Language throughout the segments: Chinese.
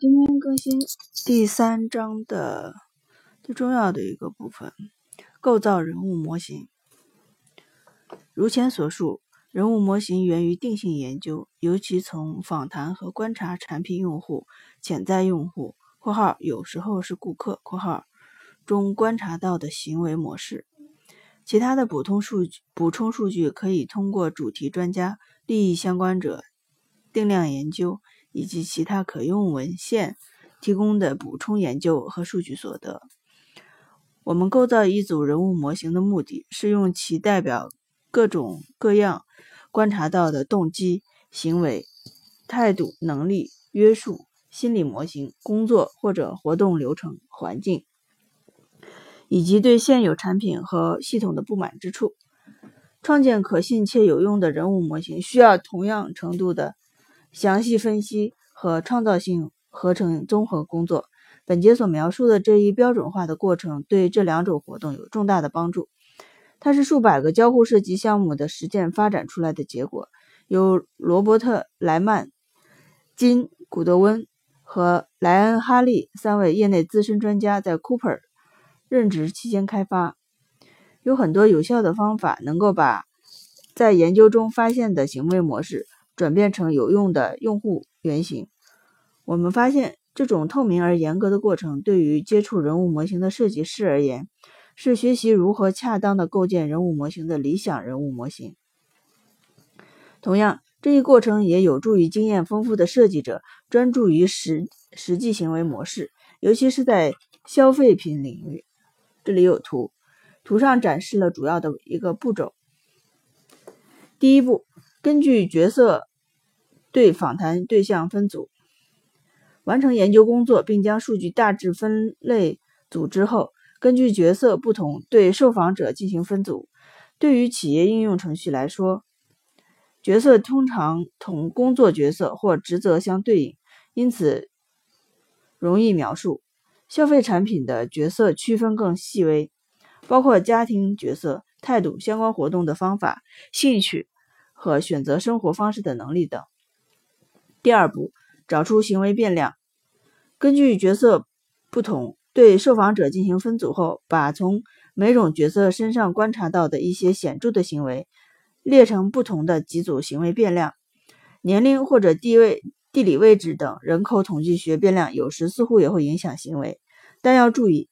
今天更新第三章的最重要的一个部分——构造人物模型。如前所述，人物模型源于定性研究，尤其从访谈和观察产品用户、潜在用户（括号有时候是顾客）（括号）中观察到的行为模式。其他的补充数据补充数据可以通过主题专家、利益相关者、定量研究。以及其他可用文献提供的补充研究和数据所得。我们构造一组人物模型的目的是用其代表各种各样观察到的动机、行为、态度、能力、约束、心理模型、工作或者活动流程、环境，以及对现有产品和系统的不满之处，创建可信且有用的人物模型，需要同样程度的。详细分析和创造性合成综合工作。本节所描述的这一标准化的过程对这两种活动有重大的帮助。它是数百个交互设计项目的实践发展出来的结果，由罗伯特·莱曼、金·古德温和莱恩·哈利三位业内资深专家在 Cooper 任职期间开发。有很多有效的方法能够把在研究中发现的行为模式。转变成有用的用户原型。我们发现，这种透明而严格的过程，对于接触人物模型的设计师而言，是学习如何恰当的构建人物模型的理想人物模型。同样，这一过程也有助于经验丰富的设计者专注于实实际行为模式，尤其是在消费品领域。这里有图，图上展示了主要的一个步骤。第一步，根据角色。对访谈对象分组，完成研究工作，并将数据大致分类组织后，根据角色不同对受访者进行分组。对于企业应用程序来说，角色通常同工作角色或职责相对应，因此容易描述。消费产品的角色区分更细微，包括家庭角色、态度、相关活动的方法、兴趣和选择生活方式的能力等。第二步，找出行为变量。根据角色不同，对受访者进行分组后，把从每种角色身上观察到的一些显著的行为列成不同的几组行为变量。年龄或者地位、地理位置等人口统计学变量有时似乎也会影响行为，但要注意，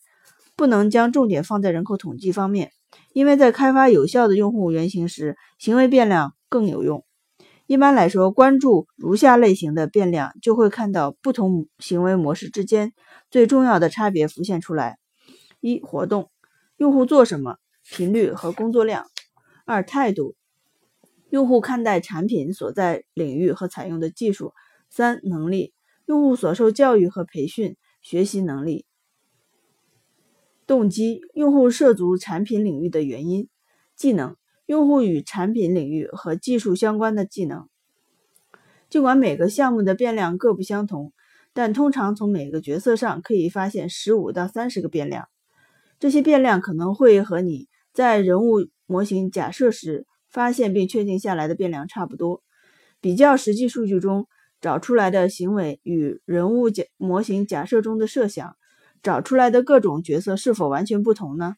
不能将重点放在人口统计方面，因为在开发有效的用户原型时，行为变量更有用。一般来说，关注如下类型的变量，就会看到不同行为模式之间最重要的差别浮现出来：一、活动，用户做什么，频率和工作量；二、态度，用户看待产品所在领域和采用的技术；三、能力，用户所受教育和培训学习能力；动机，用户涉足产品领域的原因；技能。用户与产品领域和技术相关的技能。尽管每个项目的变量各不相同，但通常从每个角色上可以发现十五到三十个变量。这些变量可能会和你在人物模型假设时发现并确定下来的变量差不多。比较实际数据中找出来的行为与人物假模型假设中的设想找出来的各种角色是否完全不同呢？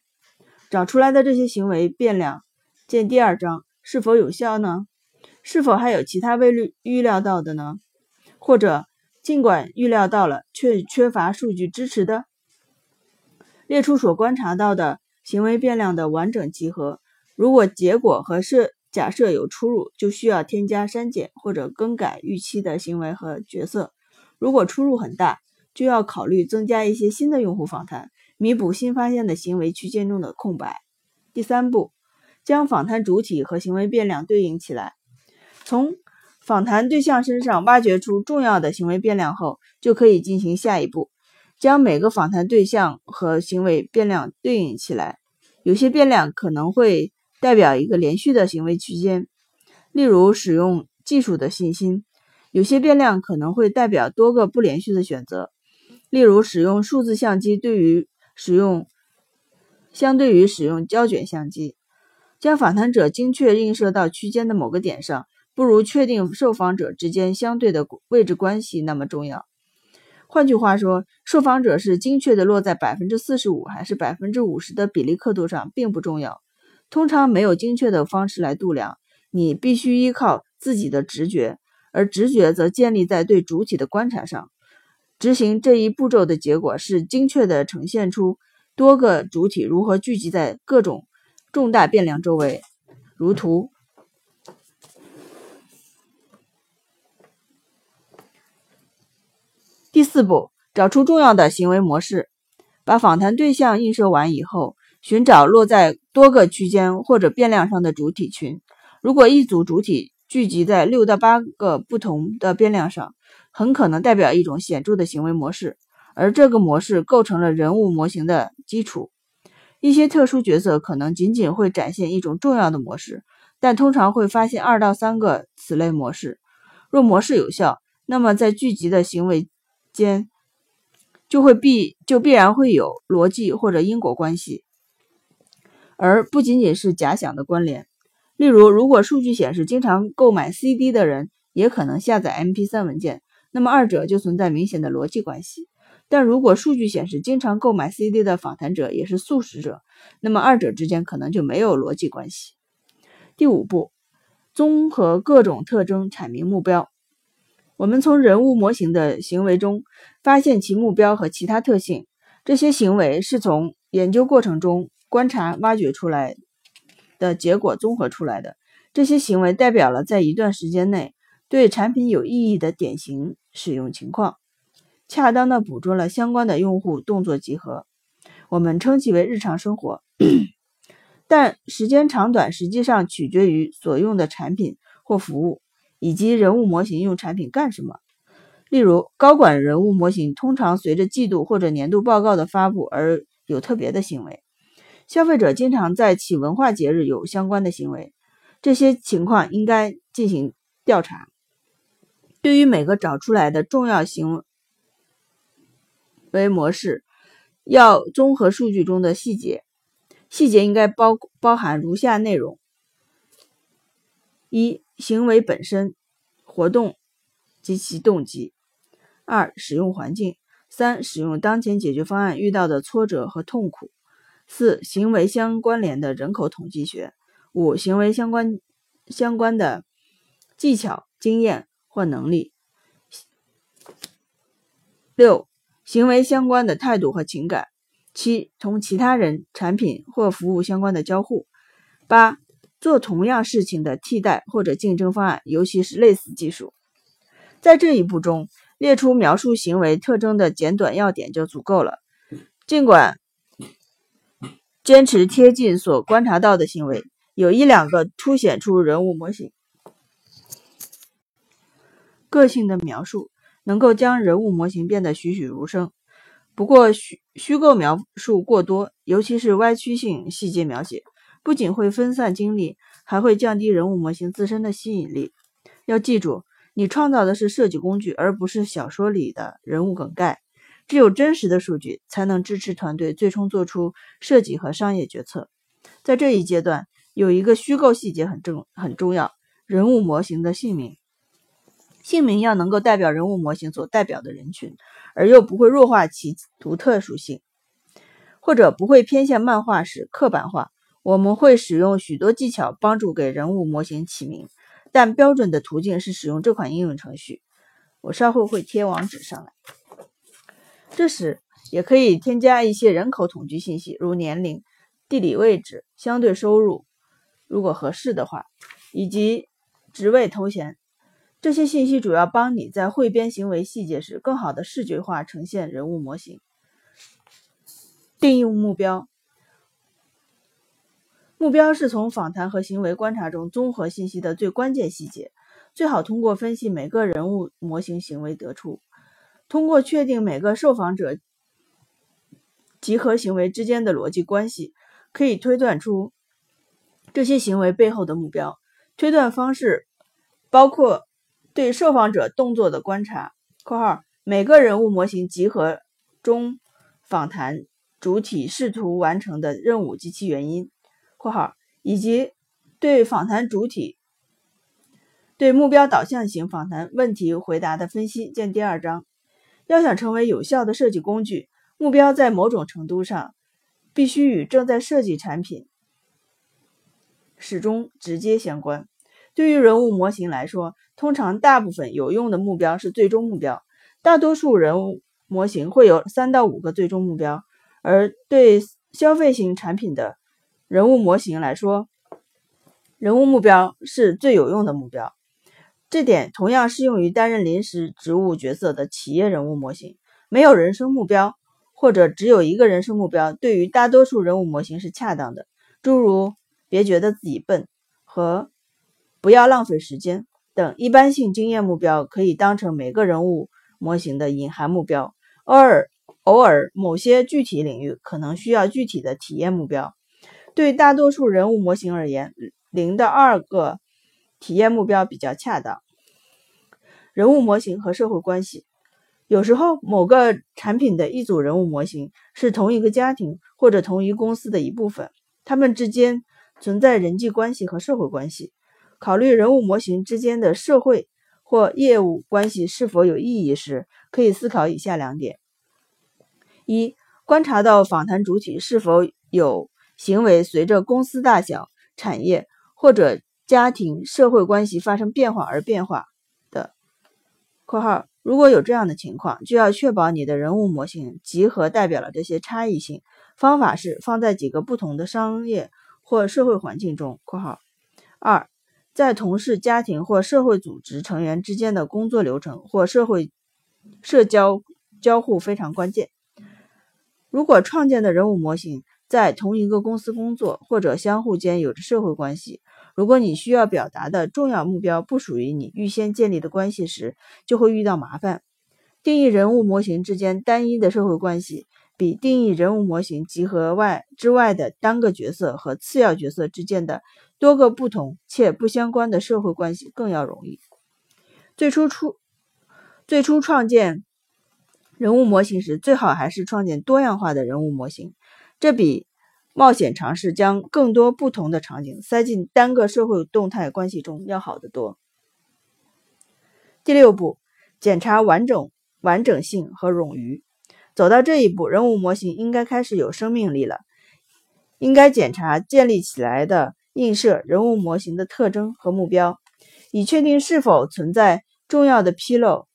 找出来的这些行为变量。见第二章是否有效呢？是否还有其他未预预料到的呢？或者尽管预料到了，却缺乏数据支持的？列出所观察到的行为变量的完整集合。如果结果和设假设有出入，就需要添加、删减或者更改预期的行为和角色。如果出入很大，就要考虑增加一些新的用户访谈，弥补新发现的行为区间中的空白。第三步。将访谈主体和行为变量对应起来，从访谈对象身上挖掘出重要的行为变量后，就可以进行下一步，将每个访谈对象和行为变量对应起来。有些变量可能会代表一个连续的行为区间，例如使用技术的信心；有些变量可能会代表多个不连续的选择，例如使用数字相机对于使用相对于使用胶卷相机。将访谈者精确映射到区间的某个点上，不如确定受访者之间相对的位置关系那么重要。换句话说，受访者是精确的落在百分之四十五还是百分之五十的比例刻度上并不重要。通常没有精确的方式来度量，你必须依靠自己的直觉，而直觉则建立在对主体的观察上。执行这一步骤的结果是精确地呈现出多个主体如何聚集在各种重大变量周围，如图。第四步，找出重要的行为模式。把访谈对象映射完以后，寻找落在多个区间或者变量上的主体群。如果一组主体聚集在六到八个不同的变量上，很可能代表一种显著的行为模式，而这个模式构成了人物模型的基础。一些特殊角色可能仅仅会展现一种重要的模式，但通常会发现二到三个此类模式。若模式有效，那么在聚集的行为。间就会必就必然会有逻辑或者因果关系，而不仅仅是假想的关联。例如，如果数据显示经常购买 CD 的人也可能下载 MP3 文件，那么二者就存在明显的逻辑关系。但如果数据显示经常购买 CD 的访谈者也是素食者，那么二者之间可能就没有逻辑关系。第五步，综合各种特征阐明目标。我们从人物模型的行为中发现其目标和其他特性，这些行为是从研究过程中观察挖掘出来的结果综合出来的。这些行为代表了在一段时间内对产品有意义的典型使用情况，恰当的捕捉了相关的用户动作集合。我们称其为日常生活，但时间长短实际上取决于所用的产品或服务。以及人物模型用产品干什么？例如，高管人物模型通常随着季度或者年度报告的发布而有特别的行为。消费者经常在其文化节日有相关的行为，这些情况应该进行调查。对于每个找出来的重要行为模式，要综合数据中的细节，细节应该包包含如下内容：一。行为本身、活动及其动机；二、使用环境；三、使用当前解决方案遇到的挫折和痛苦；四、行为相关联的人口统计学；五、行为相关相关的技巧、经验或能力；六、行为相关的态度和情感；七、同其他人、产品或服务相关的交互；八。做同样事情的替代或者竞争方案，尤其是类似技术，在这一步中列出描述行为特征的简短要点就足够了。尽管坚持贴近所观察到的行为，有一两个凸显出人物模型个性的描述，能够将人物模型变得栩栩如生。不过虚虚构描述过多，尤其是歪曲性细节描写。不仅会分散精力，还会降低人物模型自身的吸引力。要记住，你创造的是设计工具，而不是小说里的人物梗概。只有真实的数据，才能支持团队最终做出设计和商业决策。在这一阶段，有一个虚构细节很重很重要：人物模型的姓名。姓名要能够代表人物模型所代表的人群，而又不会弱化其独特属性，或者不会偏向漫画式刻板化。我们会使用许多技巧帮助给人物模型起名，但标准的途径是使用这款应用程序。我稍后会贴网址上来。这时也可以添加一些人口统计信息，如年龄、地理位置、相对收入，如果合适的话，以及职位头衔。这些信息主要帮你在汇编行为细节时，更好的视觉化呈现人物模型。定义目标。目标是从访谈和行为观察中综合信息的最关键细节，最好通过分析每个人物模型行为得出。通过确定每个受访者集合行为之间的逻辑关系，可以推断出这些行为背后的目标。推断方式包括对受访者动作的观察（括号每个人物模型集合中访谈主体试图完成的任务及其原因）。括号以及对访谈主体对目标导向型访谈问题回答的分析，见第二章。要想成为有效的设计工具，目标在某种程度上必须与正在设计产品始终直接相关。对于人物模型来说，通常大部分有用的目标是最终目标。大多数人物模型会有三到五个最终目标，而对消费型产品的人物模型来说，人物目标是最有用的目标。这点同样适用于担任临时职务角色的企业人物模型。没有人生目标，或者只有一个人生目标，对于大多数人物模型是恰当的。诸如“别觉得自己笨”和“不要浪费时间”等一般性经验目标，可以当成每个人物模型的隐含目标。偶尔，偶尔某些具体领域可能需要具体的体验目标。对大多数人物模型而言，零的二个。体验目标比较恰当。人物模型和社会关系，有时候某个产品的一组人物模型是同一个家庭或者同一公司的一部分，他们之间存在人际关系和社会关系。考虑人物模型之间的社会或业务关系是否有意义时，可以思考以下两点：一、观察到访谈主体是否有行为随着公司大小、产业或者。家庭社会关系发生变化而变化的（括号），如果有这样的情况，就要确保你的人物模型集合代表了这些差异性。方法是放在几个不同的商业或社会环境中（括号）。二，在同事、家庭或社会组织成员之间的工作流程或社会社交交互非常关键。如果创建的人物模型在同一个公司工作，或者相互间有着社会关系。如果你需要表达的重要目标不属于你预先建立的关系时，就会遇到麻烦。定义人物模型之间单一的社会关系，比定义人物模型集合外之外的单个角色和次要角色之间的多个不同且不相关的社会关系更要容易。最初出最初创建人物模型时，最好还是创建多样化的人物模型，这比。冒险尝试将更多不同的场景塞进单个社会动态关系中要好得多。第六步，检查完整完整性和冗余。走到这一步，人物模型应该开始有生命力了。应该检查建立起来的映射人物模型的特征和目标，以确定是否存在重要的纰漏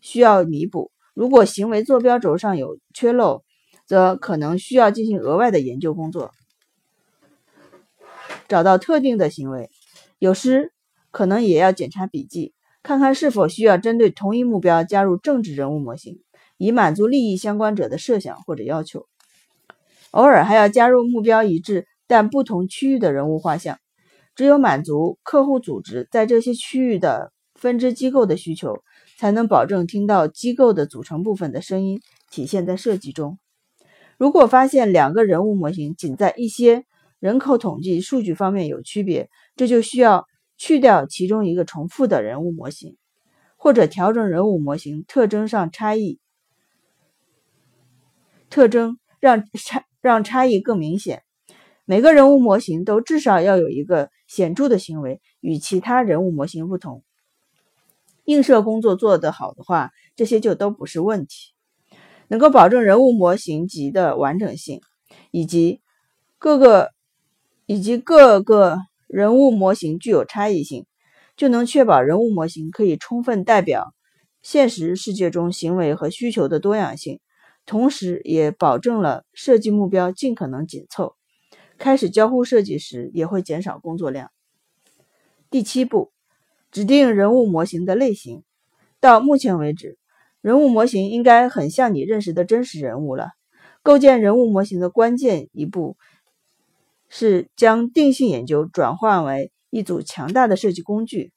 需要弥补。如果行为坐标轴上有缺漏，则可能需要进行额外的研究工作，找到特定的行为。有时可能也要检查笔记，看看是否需要针对同一目标加入政治人物模型，以满足利益相关者的设想或者要求。偶尔还要加入目标一致但不同区域的人物画像。只有满足客户组织在这些区域的分支机构的需求，才能保证听到机构的组成部分的声音体现在设计中。如果发现两个人物模型仅在一些人口统计数据方面有区别，这就需要去掉其中一个重复的人物模型，或者调整人物模型特征上差异，特征让差让差异更明显。每个人物模型都至少要有一个显著的行为与其他人物模型不同。映射工作做得好的话，这些就都不是问题。能够保证人物模型集的完整性，以及各个以及各个人物模型具有差异性，就能确保人物模型可以充分代表现实世界中行为和需求的多样性，同时也保证了设计目标尽可能紧凑。开始交互设计时也会减少工作量。第七步，指定人物模型的类型。到目前为止。人物模型应该很像你认识的真实人物了。构建人物模型的关键一步是将定性研究转换为一组强大的设计工具。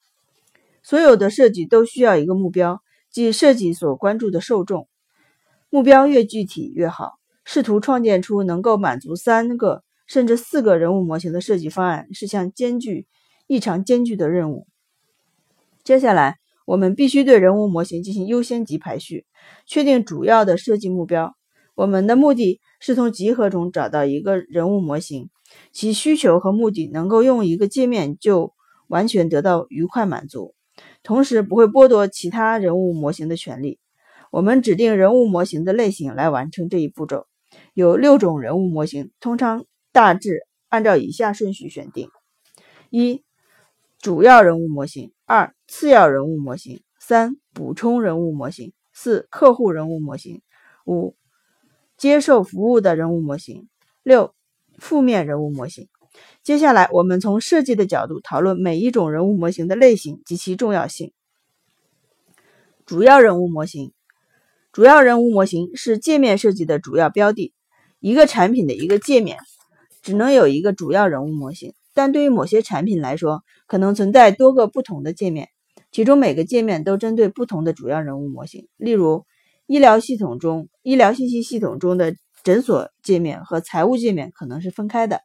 所有的设计都需要一个目标，即设计所关注的受众。目标越具体越好。试图创建出能够满足三个甚至四个人物模型的设计方案是项艰巨、异常艰巨的任务。接下来。我们必须对人物模型进行优先级排序，确定主要的设计目标。我们的目的是从集合中找到一个人物模型，其需求和目的能够用一个界面就完全得到愉快满足，同时不会剥夺其他人物模型的权利。我们指定人物模型的类型来完成这一步骤。有六种人物模型，通常大致按照以下顺序选定：一、主要人物模型；二、次要人物模型；三、补充人物模型；四、客户人物模型；五、接受服务的人物模型；六、负面人物模型。接下来，我们从设计的角度讨论每一种人物模型的类型及其重要性。主要人物模型。主要人物模型是界面设计的主要标的。一个产品的一个界面只能有一个主要人物模型，但对于某些产品来说，可能存在多个不同的界面，其中每个界面都针对不同的主要人物模型。例如，医疗系统中，医疗信息系统中的诊所界面和财务界面可能是分开的，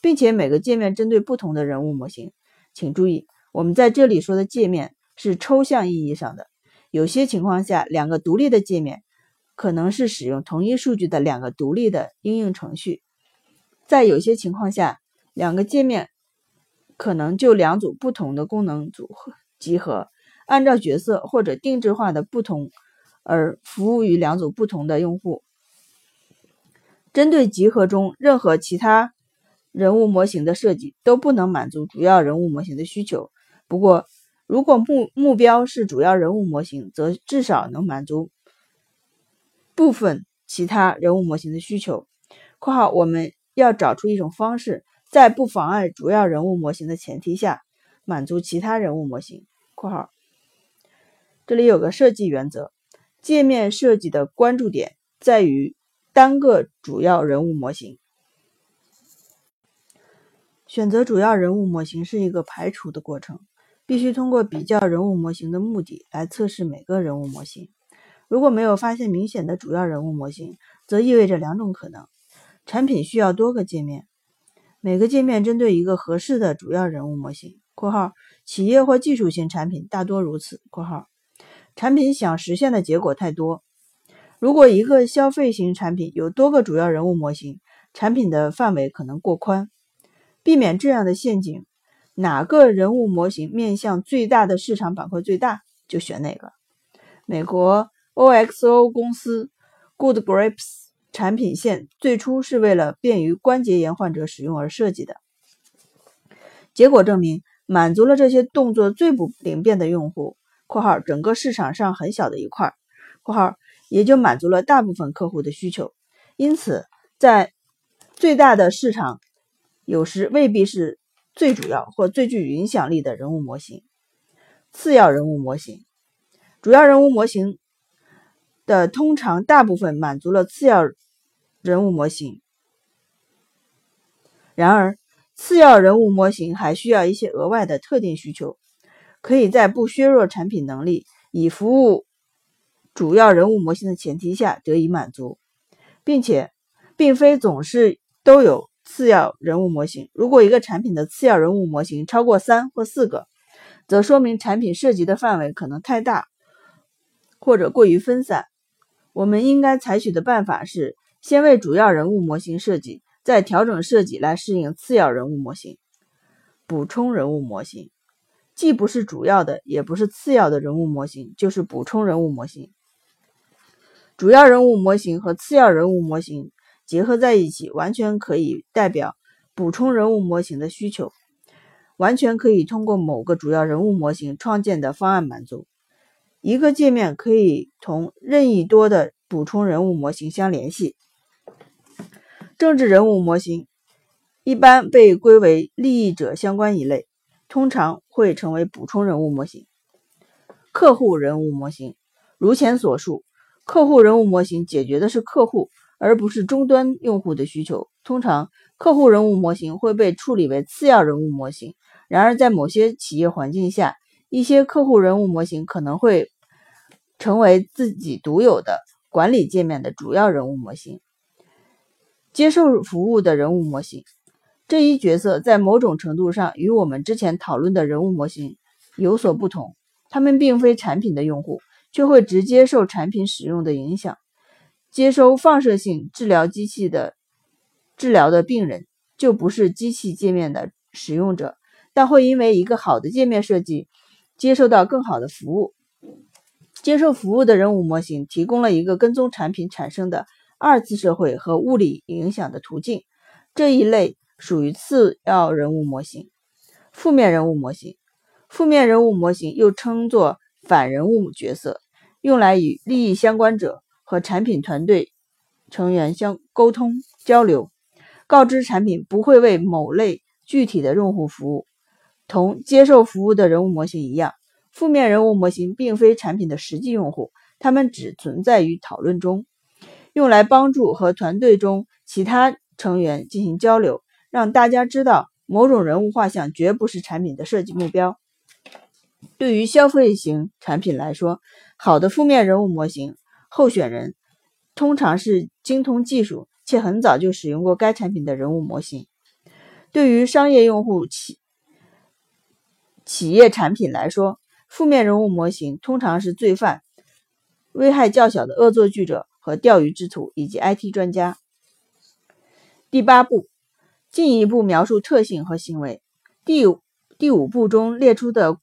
并且每个界面针对不同的人物模型。请注意，我们在这里说的界面是抽象意义上的。有些情况下，两个独立的界面可能是使用同一数据的两个独立的应用程序。在有些情况下，两个界面可能就两组不同的功能组合集合，按照角色或者定制化的不同而服务于两组不同的用户。针对集合中任何其他人物模型的设计都不能满足主要人物模型的需求。不过，如果目目标是主要人物模型，则至少能满足部分其他人物模型的需求。（括号我们要找出一种方式，在不妨碍主要人物模型的前提下，满足其他人物模型。）（括号这里有个设计原则：界面设计的关注点在于单个主要人物模型。选择主要人物模型是一个排除的过程。必须通过比较人物模型的目的来测试每个人物模型。如果没有发现明显的主要人物模型，则意味着两种可能：产品需要多个界面，每个界面针对一个合适的主要人物模型（括号企业或技术型产品大多如此）。括号产品想实现的结果太多。如果一个消费型产品有多个主要人物模型，产品的范围可能过宽。避免这样的陷阱。哪个人物模型面向最大的市场板块最大，就选哪个。美国 OXO 公司 Good Grips 产品线最初是为了便于关节炎患者使用而设计的，结果证明满足了这些动作最不灵便的用户（括号整个市场上很小的一块）（括号也就满足了大部分客户的需求）。因此，在最大的市场，有时未必是。最主要或最具影响力的人物模型，次要人物模型，主要人物模型的通常大部分满足了次要人物模型。然而，次要人物模型还需要一些额外的特定需求，可以在不削弱产品能力、以服务主要人物模型的前提下得以满足，并且并非总是都有。次要人物模型，如果一个产品的次要人物模型超过三或四个，则说明产品涉及的范围可能太大，或者过于分散。我们应该采取的办法是，先为主要人物模型设计，再调整设计来适应次要人物模型。补充人物模型，既不是主要的，也不是次要的人物模型，就是补充人物模型。主要人物模型和次要人物模型。结合在一起，完全可以代表补充人物模型的需求，完全可以通过某个主要人物模型创建的方案满足。一个界面可以同任意多的补充人物模型相联系。政治人物模型一般被归为利益者相关一类，通常会成为补充人物模型。客户人物模型如前所述，客户人物模型解决的是客户。而不是终端用户的需求。通常，客户人物模型会被处理为次要人物模型。然而，在某些企业环境下，一些客户人物模型可能会成为自己独有的管理界面的主要人物模型。接受服务的人物模型这一角色在某种程度上与我们之前讨论的人物模型有所不同。他们并非产品的用户，却会直接受产品使用的影响。接收放射性治疗机器的治疗的病人就不是机器界面的使用者，但会因为一个好的界面设计接受到更好的服务。接受服务的人物模型提供了一个跟踪产品产生的二次社会和物理影响的途径。这一类属于次要人物模型。负面人物模型，负面人物模型又称作反人物角色，用来与利益相关者和产品团队成员相沟通交流，告知产品不会为某类具体的用户服务。同接受服务的人物模型一样，负面人物模型并非产品的实际用户，他们只存在于讨论中，用来帮助和团队中其他成员进行交流，让大家知道某种人物画像绝不是产品的设计目标。对于消费型产品来说，好的负面人物模型候选人通常是精通技术且很早就使用过该产品的人物模型。对于商业用户企企业产品来说，负面人物模型通常是罪犯、危害较小的恶作剧者和钓鱼之徒以及 IT 专家。第八步，进一步描述特性和行为。第五第五步中列出的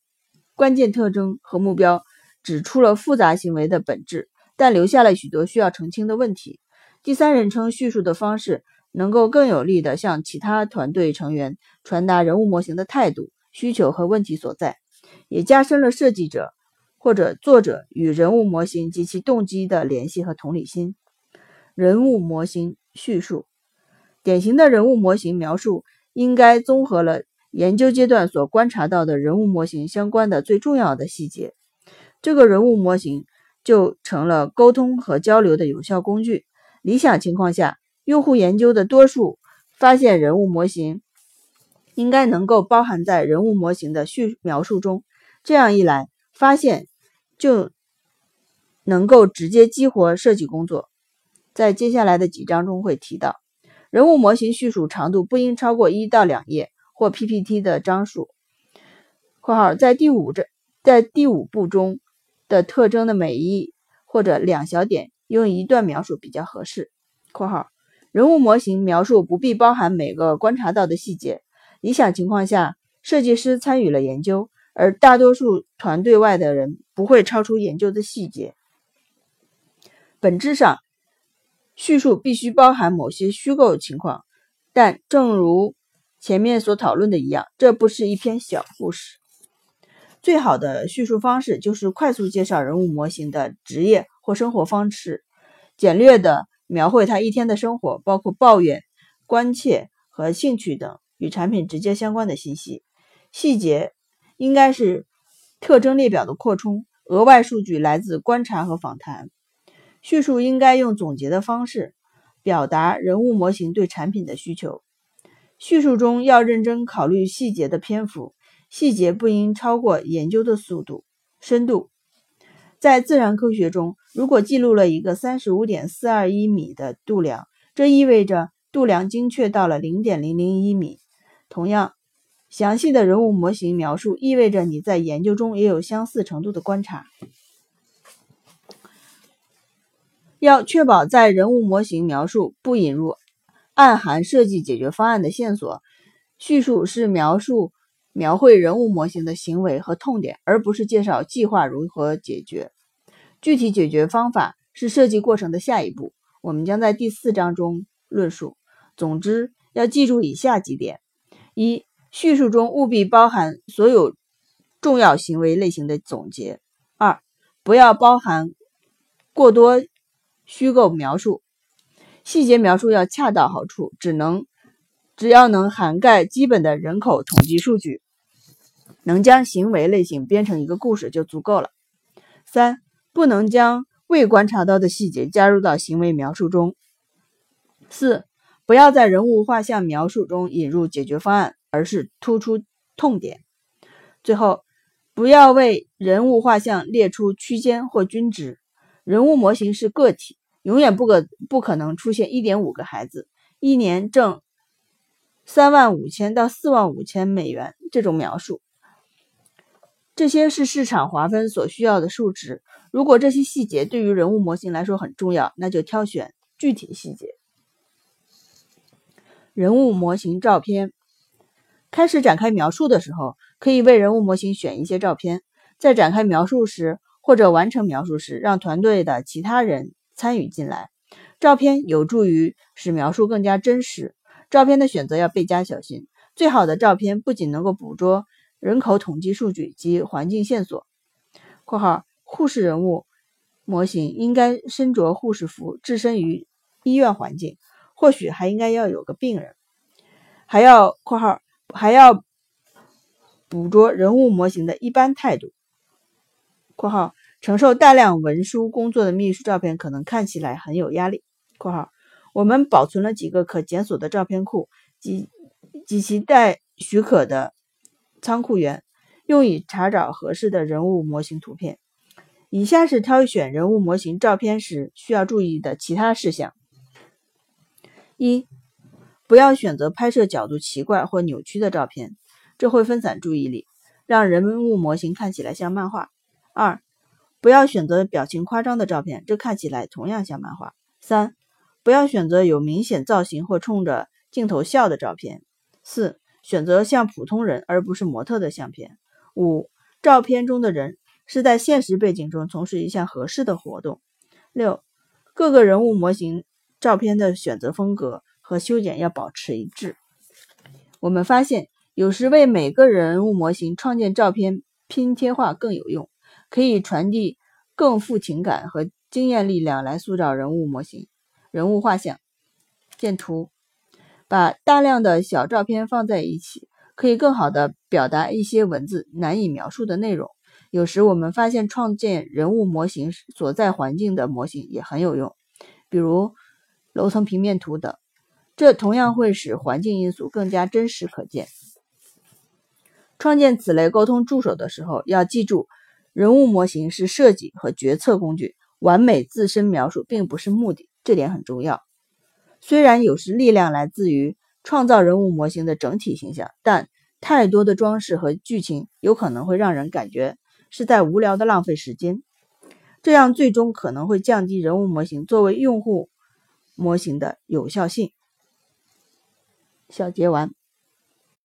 关键特征和目标，指出了复杂行为的本质，但留下了许多需要澄清的问题。第三人称叙述的方式能够更有力地向其他团队成员传达人物模型的态度。需求和问题所在，也加深了设计者或者作者与人物模型及其动机的联系和同理心。人物模型叙述，典型的人物模型描述应该综合了研究阶段所观察到的人物模型相关的最重要的细节，这个人物模型就成了沟通和交流的有效工具。理想情况下，用户研究的多数发现人物模型。应该能够包含在人物模型的叙描述中，这样一来，发现就能够直接激活设计工作。在接下来的几章中会提到，人物模型叙述长度不应超过一到两页或 PPT 的章数。（括号在第五章在第五步中的特征的每一或者两小点用一段描述比较合适。）（括号人物模型描述不必包含每个观察到的细节。）理想情况下，设计师参与了研究，而大多数团队外的人不会超出研究的细节。本质上，叙述必须包含某些虚构情况，但正如前面所讨论的一样，这不是一篇小故事。最好的叙述方式就是快速介绍人物模型的职业或生活方式，简略地描绘他一天的生活，包括抱怨、关切和兴趣等。与产品直接相关的信息，细节应该是特征列表的扩充，额外数据来自观察和访谈。叙述应该用总结的方式表达人物模型对产品的需求。叙述中要认真考虑细节的篇幅，细节不应超过研究的速度、深度。在自然科学中，如果记录了一个三十五点四二一米的度量，这意味着度量精确到了零点零零一米。同样，详细的人物模型描述意味着你在研究中也有相似程度的观察。要确保在人物模型描述不引入暗含设计解决方案的线索，叙述是描述描绘人物模型的行为和痛点，而不是介绍计划如何解决。具体解决方法是设计过程的下一步，我们将在第四章中论述。总之，要记住以下几点。一、叙述中务必包含所有重要行为类型的总结。二、不要包含过多虚构描述，细节描述要恰到好处，只能只要能涵盖基本的人口统计数据，能将行为类型编成一个故事就足够了。三、不能将未观察到的细节加入到行为描述中。四。不要在人物画像描述中引入解决方案，而是突出痛点。最后，不要为人物画像列出区间或均值。人物模型是个体，永远不可不可能出现一点五个孩子，一年挣三万五千到四万五千美元这种描述。这些是市场划分所需要的数值。如果这些细节对于人物模型来说很重要，那就挑选具体细节。人物模型照片开始展开描述的时候，可以为人物模型选一些照片。在展开描述时，或者完成描述时，让团队的其他人参与进来。照片有助于使描述更加真实。照片的选择要倍加小心。最好的照片不仅能够捕捉人口统计数据及环境线索（括号护士人物模型应该身着护士服，置身于医院环境，或许还应该要有个病人），还要（括号还要捕捉人物模型的一般态度）（括号承受大量文书工作的秘书照片可能看起来很有压力）（括号）我们保存了几个可检索的照片库及及其待许可的仓库员，用以查找合适的人物模型图片。以下是挑选人物模型照片时需要注意的其他事项：一、不要选择拍摄角度奇怪或扭曲的照片，这会分散注意力，让人物模型看起来像漫画；二、不要选择表情夸张的照片，这看起来同样像漫画；三、不要选择有明显造型或冲着镜头笑的照片。四、选择像普通人而不是模特的相片。五、照片中的人是在现实背景中从事一项合适的活动。六、各个人物模型照片的选择风格和修剪要保持一致。我们发现，有时为每个人物模型创建照片拼贴画更有用，可以传递更富情感和经验力量来塑造人物模型。人物画像，见图，把大量的小照片放在一起，可以更好的表达一些文字难以描述的内容。有时我们发现创建人物模型所在环境的模型也很有用，比如楼层平面图等，这同样会使环境因素更加真实可见。创建此类沟通助手的时候，要记住，人物模型是设计和决策工具，完美自身描述并不是目的。这点很重要。虽然有时力量来自于创造人物模型的整体形象，但太多的装饰和剧情有可能会让人感觉是在无聊的浪费时间，这样最终可能会降低人物模型作为用户模型的有效性。小结完。